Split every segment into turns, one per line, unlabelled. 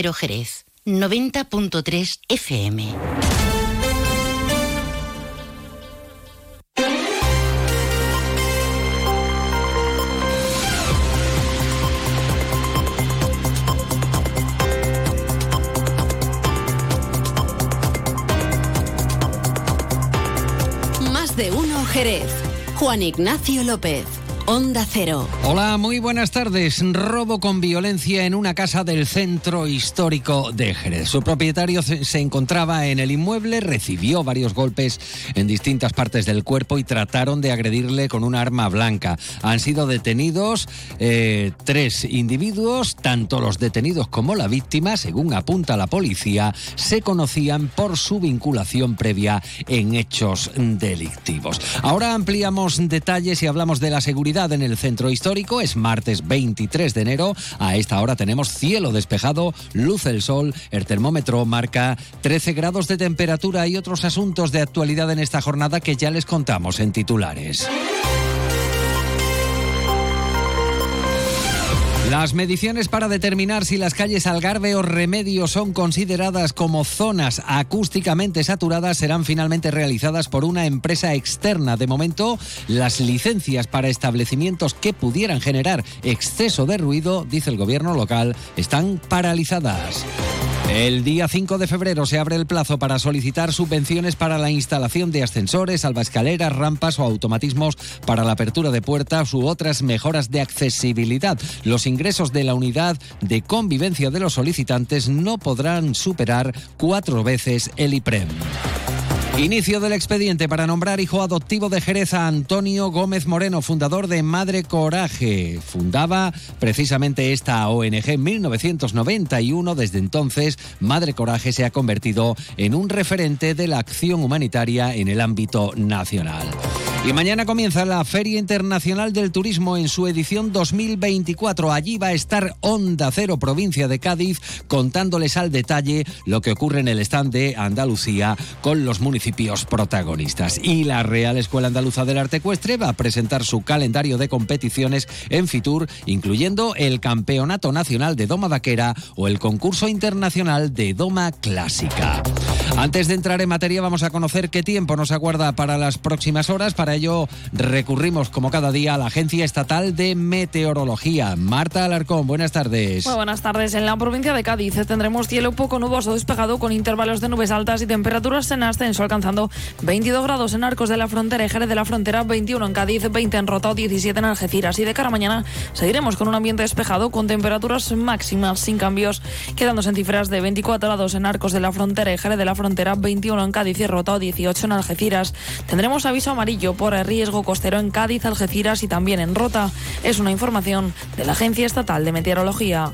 Pero Jerez, 90.3 FM.
Más de uno Jerez. Juan Ignacio López. Onda Cero.
Hola, muy buenas tardes. Robo con violencia en una casa del centro histórico de Jerez. Su propietario se encontraba en el inmueble, recibió varios golpes en distintas partes del cuerpo y trataron de agredirle con un arma blanca. Han sido detenidos eh, tres individuos, tanto los detenidos como la víctima, según apunta la policía, se conocían por su vinculación previa en hechos delictivos. Ahora ampliamos detalles y hablamos de la seguridad en el centro histórico. Es martes 23 de enero. A esta hora tenemos cielo despejado, luz el sol. El termómetro marca 13 grados de temperatura y otros asuntos de actualidad en esta jornada que ya les contamos en titulares. Las mediciones para determinar si las calles Algarve o Remedio son consideradas como zonas acústicamente saturadas serán finalmente realizadas por una empresa externa. De momento, las licencias para establecimientos que pudieran generar exceso de ruido, dice el gobierno local, están paralizadas. El día 5 de febrero se abre el plazo para solicitar subvenciones para la instalación de ascensores, albascaleras, rampas o automatismos para la apertura de puertas u otras mejoras de accesibilidad. Los ingresos de la unidad de convivencia de los solicitantes no podrán superar cuatro veces el IPREM. Inicio del expediente para nombrar hijo adoptivo de Jerez a Antonio Gómez Moreno, fundador de Madre Coraje. Fundaba precisamente esta ONG en 1991. Desde entonces, Madre Coraje se ha convertido en un referente de la acción humanitaria en el ámbito nacional. Y mañana comienza la Feria Internacional del Turismo en su edición 2024. Allí va a estar Onda Cero, provincia de Cádiz, contándoles al detalle lo que ocurre en el stand de Andalucía con los municipios protagonistas. Y la Real Escuela Andaluza del Arte Ecuestre va a presentar su calendario de competiciones en Fitur, incluyendo el Campeonato Nacional de Doma Vaquera o el Concurso Internacional de Doma Clásica. Antes de entrar en materia, vamos a conocer qué tiempo nos aguarda para las próximas horas. Ello, recurrimos, como cada día, a la Agencia Estatal de Meteorología. Marta Alarcón, buenas tardes.
Muy buenas tardes. En la provincia de Cádiz tendremos cielo poco nuboso despejado con intervalos de nubes altas y temperaturas en ascenso, alcanzando 22 grados en Arcos de la Frontera y Jerez de la Frontera, 21 en Cádiz, 20 en Rota 17 en Algeciras. Y de cara a mañana seguiremos con un ambiente despejado con temperaturas máximas sin cambios, quedándose en cifras de 24 grados en Arcos de la Frontera y Jerez de la Frontera 21 en Cádiz y Rota 18 en Algeciras. Tendremos aviso amarillo por riesgo costero en Cádiz, Algeciras y también en Rota. Es una información de la Agencia Estatal de Meteorología.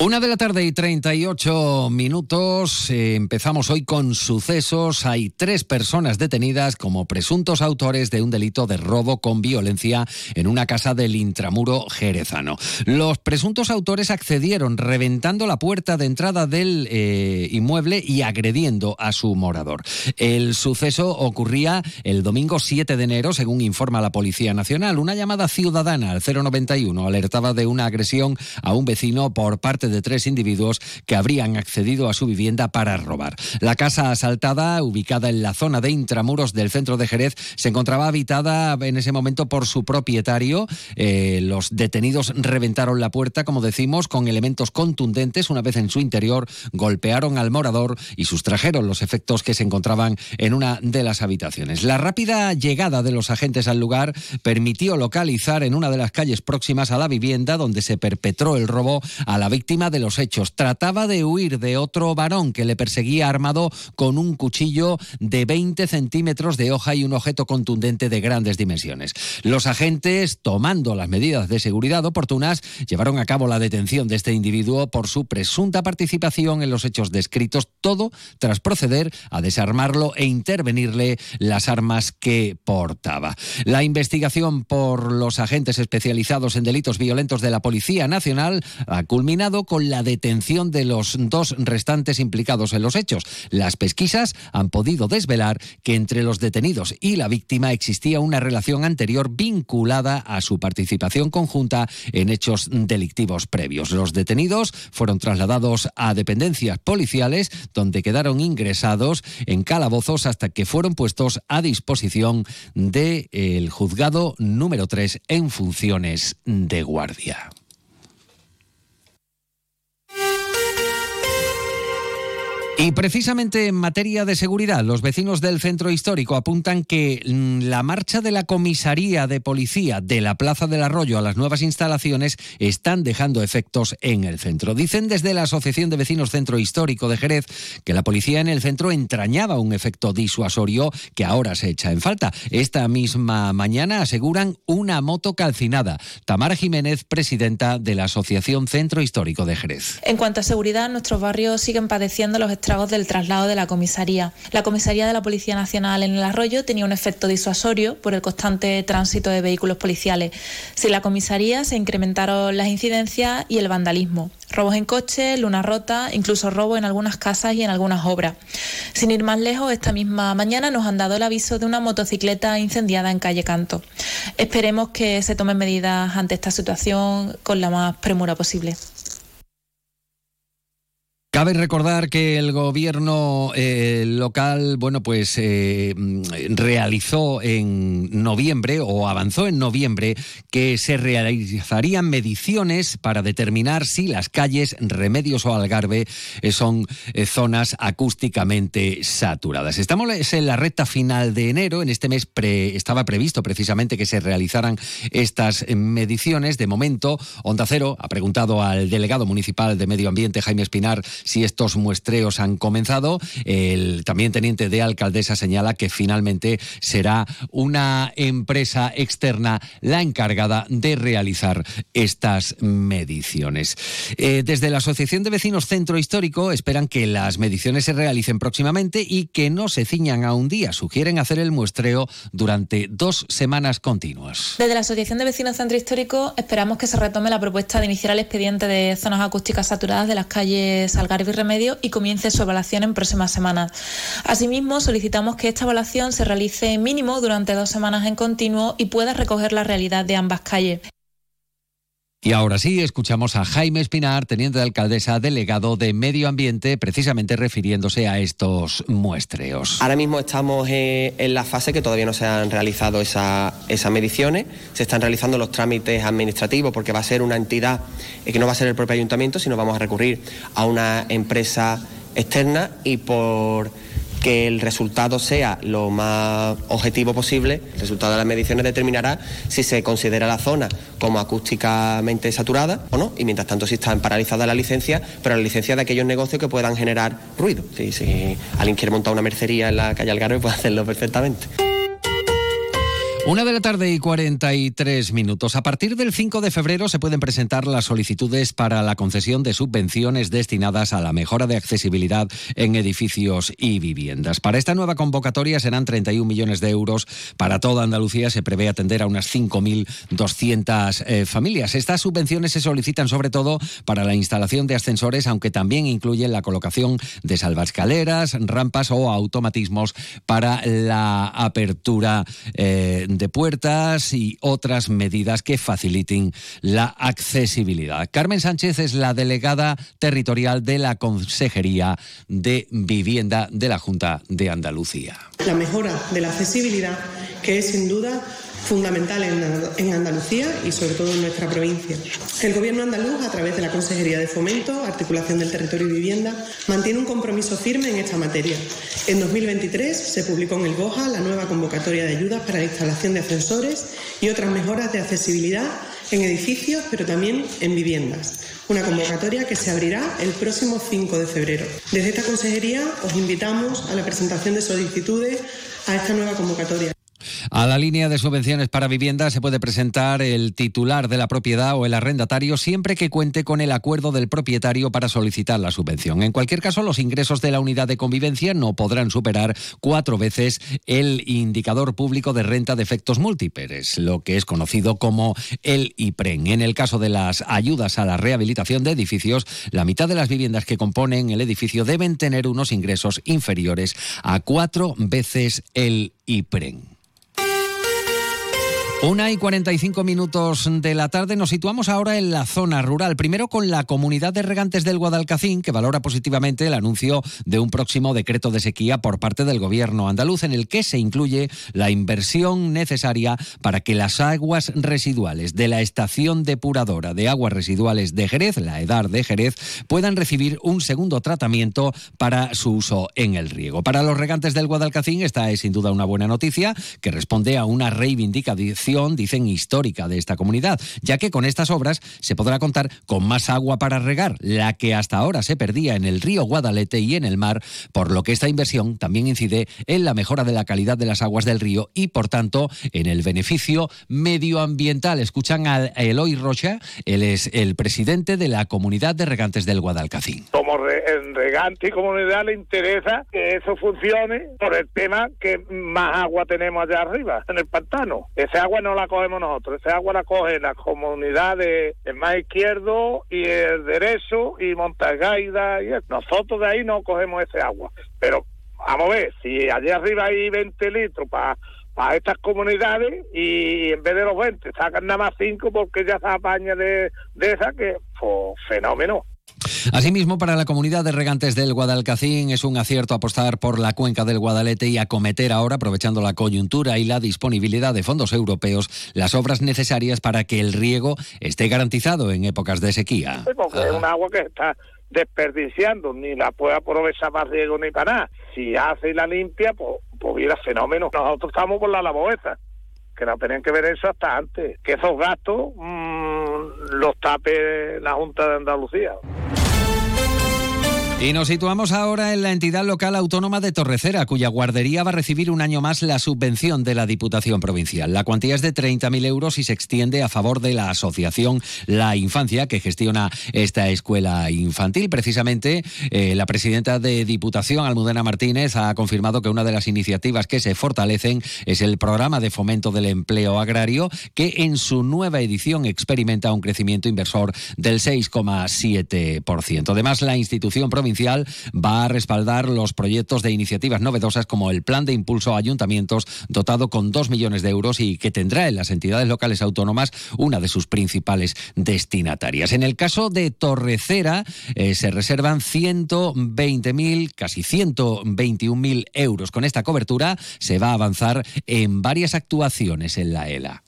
Una de la tarde y 38 minutos. Empezamos hoy con sucesos. Hay tres personas detenidas como presuntos autores de un delito de robo con violencia en una casa del intramuro jerezano. Los presuntos autores accedieron reventando la puerta de entrada del eh, inmueble y agrediendo a su morador. El suceso ocurría el domingo 7 de enero, según informa la Policía Nacional. Una llamada ciudadana al 091 alertaba de una agresión a un vecino por parte de tres individuos que habrían accedido a su vivienda para robar. La casa asaltada, ubicada en la zona de intramuros del centro de Jerez, se encontraba habitada en ese momento por su propietario. Eh, los detenidos reventaron la puerta, como decimos, con elementos contundentes. Una vez en su interior, golpearon al morador y sustrajeron los efectos que se encontraban en una de las habitaciones. La rápida llegada de los agentes al lugar permitió localizar en una de las calles próximas a la vivienda donde se perpetró el robo a la víctima de los hechos. Trataba de huir de otro varón que le perseguía armado con un cuchillo de 20 centímetros de hoja y un objeto contundente de grandes dimensiones. Los agentes, tomando las medidas de seguridad oportunas, llevaron a cabo la detención de este individuo por su presunta participación en los hechos descritos, todo tras proceder a desarmarlo e intervenirle las armas que portaba. La investigación por los agentes especializados en delitos violentos de la Policía Nacional ha culminado con la detención de los dos restantes implicados en los hechos. Las pesquisas han podido desvelar que entre los detenidos y la víctima existía una relación anterior vinculada a su participación conjunta en hechos delictivos previos. Los detenidos fueron trasladados a dependencias policiales donde quedaron ingresados en calabozos hasta que fueron puestos a disposición del juzgado número 3 en funciones de guardia. Y precisamente en materia de seguridad, los vecinos del centro histórico apuntan que mm, la marcha de la comisaría de policía de la Plaza del Arroyo a las nuevas instalaciones están dejando efectos en el centro. Dicen desde la Asociación de Vecinos Centro Histórico de Jerez que la policía en el centro entrañaba un efecto disuasorio que ahora se echa en falta. Esta misma mañana aseguran una moto calcinada. Tamara Jiménez, presidenta de la Asociación Centro Histórico de Jerez.
En cuanto a seguridad, nuestros barrios siguen padeciendo los estragos del traslado de la comisaría. La comisaría de la Policía Nacional en el Arroyo tenía un efecto disuasorio por el constante tránsito de vehículos policiales. Sin la comisaría se incrementaron las incidencias y el vandalismo. Robos en coche, luna rota, incluso robo en algunas casas y en algunas obras. Sin ir más lejos, esta misma mañana nos han dado el aviso de una motocicleta incendiada en calle Canto. Esperemos que se tomen medidas ante esta situación con la más premura posible.
Cabe recordar que el gobierno eh, local, bueno, pues eh, realizó en noviembre o avanzó en noviembre que se realizarían mediciones para determinar si las calles Remedios o Algarve eh, son zonas acústicamente saturadas. Estamos en la recta final de enero. En este mes estaba previsto precisamente que se realizaran estas mediciones. De momento, Onda Cero ha preguntado al delegado municipal de Medio Ambiente, Jaime Espinar, si estos muestreos han comenzado. El también teniente de alcaldesa señala que finalmente será una empresa externa la encargada de realizar estas mediciones. Eh, desde la Asociación de Vecinos Centro Histórico esperan que las mediciones se realicen próximamente y que no se ciñan a un día. Sugieren hacer el muestreo durante dos semanas continuas.
Desde la Asociación de Vecinos Centro Histórico esperamos que se retome la propuesta de iniciar el expediente de zonas acústicas saturadas de las calles Algarve Remedio y comience su evaluación en próximas semanas. Asimismo, solicitamos que esta evaluación se realice mínimo durante dos semanas en continuo y pueda recoger la realidad de ambas calles.
Y ahora sí, escuchamos a Jaime Espinar, teniente de alcaldesa delegado de Medio Ambiente, precisamente refiriéndose a estos muestreos.
Ahora mismo estamos eh, en la fase que todavía no se han realizado esas mediciones, se están realizando los trámites administrativos porque va a ser una entidad eh, que no va a ser el propio ayuntamiento, sino vamos a recurrir a una empresa externa y por que el resultado sea lo más objetivo posible, el resultado de las mediciones determinará si se considera la zona como acústicamente saturada o no, y mientras tanto si está paralizada la licencia, pero la licencia de aquellos negocios que puedan generar ruido. Si, alguien quiere montar una mercería en la calle Algarve puede hacerlo perfectamente.
Una de la tarde y 43 minutos. A partir del 5 de febrero se pueden presentar las solicitudes para la concesión de subvenciones destinadas a la mejora de accesibilidad en edificios y viviendas. Para esta nueva convocatoria serán 31 millones de euros. Para toda Andalucía se prevé atender a unas 5.200 eh, familias. Estas subvenciones se solicitan sobre todo para la instalación de ascensores, aunque también incluyen la colocación de salvascaleras, rampas o automatismos para la apertura eh, de puertas y otras medidas que faciliten la accesibilidad. Carmen Sánchez es la delegada territorial de la Consejería de Vivienda de la Junta de Andalucía.
La mejora de la accesibilidad, que es sin duda fundamental en, Andalucía y sobre todo en nuestra provincia. El Gobierno andaluz, a través de la Consejería de Fomento, Articulación del Territorio y Vivienda, mantiene un compromiso firme en esta materia. En 2023 se publicó en el BOJA la nueva convocatoria de ayudas para la instalación de ascensores y otras mejoras de accesibilidad en edificios, pero también en viviendas. Una convocatoria que se abrirá el próximo 5 de febrero. Desde esta consejería os invitamos a la presentación de solicitudes a esta nueva convocatoria.
A la línea de subvenciones para vivienda se puede presentar el titular de la propiedad o el arrendatario siempre que cuente con el acuerdo del propietario para solicitar la subvención. En cualquier caso, los ingresos de la unidad de convivencia no podrán superar cuatro veces el indicador público de renta de efectos múltiples, lo que es conocido como el IPREN. En el caso de las ayudas a la rehabilitación de edificios, la mitad de las viviendas que componen el edificio deben tener unos ingresos inferiores a cuatro veces el IPREN. Una y 45 minutos de la tarde nos situamos ahora en la zona rural. Primero con la comunidad de regantes del Guadalcacín, que valora positivamente el anuncio de un próximo decreto de sequía por parte del gobierno andaluz, en el que se incluye la inversión necesaria para que las aguas residuales de la estación depuradora de aguas residuales de Jerez, la EDAR de Jerez, puedan recibir un segundo tratamiento para su uso en el riego. Para los regantes del Guadalcacín, esta es sin duda una buena noticia que responde a una reivindicación dicen, histórica de esta comunidad, ya que con estas obras se podrá contar con más agua para regar, la que hasta ahora se perdía en el río Guadalete y en el mar, por lo que esta inversión también incide en la mejora de la calidad de las aguas del río y, por tanto, en el beneficio medioambiental. Escuchan a Eloy Rocha, él es el presidente de la comunidad de regantes del Guadalcacín.
Como regante y comunidad le interesa que eso funcione por el tema que más agua tenemos allá arriba, en el pantano. Ese agua no la cogemos nosotros, esa agua la coge la comunidad de el más izquierdo y el derecho y Montagaida y nosotros de ahí no cogemos ese agua. Pero vamos a ver, si allá arriba hay 20 litros para para estas comunidades y en vez de los 20 sacan nada más 5 porque ya se apaña de, de esa que, pues, fenómeno.
Asimismo, para la comunidad de regantes del Guadalcacín es un acierto apostar por la cuenca del Guadalete y acometer ahora, aprovechando la coyuntura y la disponibilidad de fondos europeos, las obras necesarias para que el riego esté garantizado en épocas de sequía.
Porque es un agua que está desperdiciando, ni la puede aprovechar más riego ni para nada. Si hace y la limpia, pues, pues hubiera fenómeno. Nosotros estamos por la laboeza, que no tenían que ver eso hasta antes. Que esos gastos mmm, los tape la Junta de Andalucía.
Y nos situamos ahora en la entidad local autónoma de Torrecera, cuya guardería va a recibir un año más la subvención de la Diputación Provincial. La cuantía es de 30.000 euros y se extiende a favor de la asociación La Infancia, que gestiona esta escuela infantil. Precisamente, eh, la presidenta de Diputación, Almudena Martínez, ha confirmado que una de las iniciativas que se fortalecen es el programa de fomento del empleo agrario, que en su nueva edición experimenta un crecimiento inversor del 6,7%. Además, la institución provincial va a respaldar los proyectos de iniciativas novedosas como el Plan de Impulso a Ayuntamientos, dotado con 2 millones de euros y que tendrá en las entidades locales autónomas una de sus principales destinatarias. En el caso de Torrecera, eh, se reservan 120.000, casi 121.000 euros. Con esta cobertura se va a avanzar en varias actuaciones en la ELA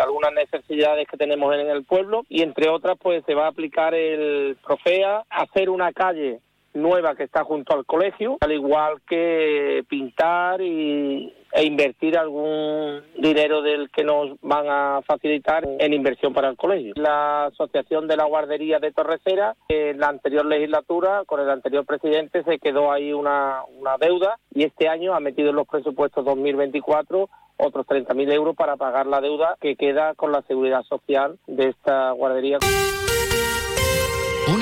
algunas necesidades que tenemos en el pueblo y entre otras pues se va a aplicar el Trofea, hacer una calle nueva que está junto al colegio, al igual que pintar y, e invertir algún dinero del que nos van a facilitar en inversión para el colegio. La Asociación de la Guardería de Torrecera, en la anterior legislatura, con el anterior presidente, se quedó ahí una, una deuda y este año ha metido en los presupuestos 2024 otros 30.000 euros para pagar la deuda que queda con la seguridad social de esta guardería.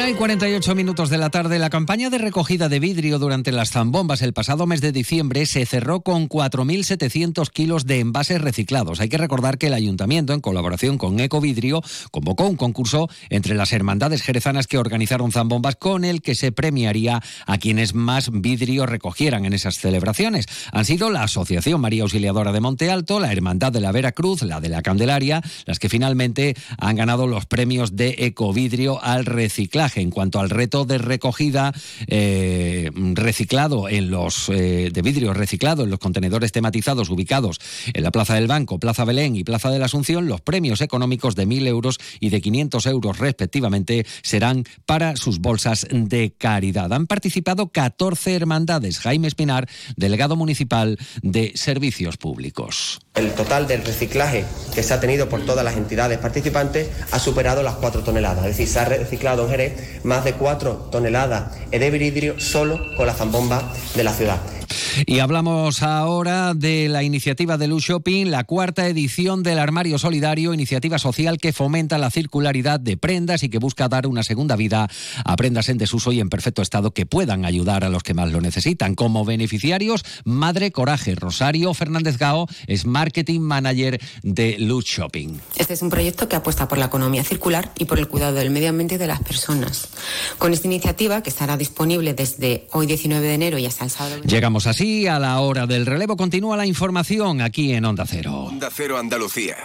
Una y 48 minutos de la tarde, la campaña de recogida de vidrio durante las zambombas el pasado mes de diciembre se cerró con 4.700 kilos de envases reciclados. Hay que recordar que el ayuntamiento, en colaboración con Ecovidrio, convocó un concurso entre las hermandades jerezanas que organizaron zambombas con el que se premiaría a quienes más vidrio recogieran en esas celebraciones. Han sido la Asociación María Auxiliadora de Monte Alto, la Hermandad de la Vera Cruz, la de la Candelaria, las que finalmente han ganado los premios de Ecovidrio al reciclaje en cuanto al reto de recogida eh, reciclado en los eh, de vidrio reciclado en los contenedores tematizados ubicados en la Plaza del Banco, Plaza Belén y Plaza de la Asunción, los premios económicos de 1.000 euros y de 500 euros respectivamente serán para sus bolsas de caridad. Han participado 14 hermandades. Jaime Espinar, delegado municipal de Servicios Públicos.
El total del reciclaje que se ha tenido por todas las entidades participantes ha superado las 4 toneladas. Es decir, se ha reciclado en Jerez más de 4 toneladas de vidrio solo con la zambomba de la ciudad.
Y hablamos ahora de la iniciativa de Luz Shopping, la cuarta edición del Armario Solidario, iniciativa social que fomenta la circularidad de prendas y que busca dar una segunda vida a prendas en desuso y en perfecto estado que puedan ayudar a los que más lo necesitan. Como beneficiarios, Madre Coraje. Rosario Fernández Gao es Marketing Manager de Luz Shopping.
Este es un proyecto que apuesta por la economía circular y por el cuidado del medio ambiente y de las personas. Con esta iniciativa, que estará disponible desde hoy 19 de enero y hasta el sábado.
Llegamos así a la hora del relevo. Continúa la información aquí en Onda Cero.
Onda Cero Andalucía.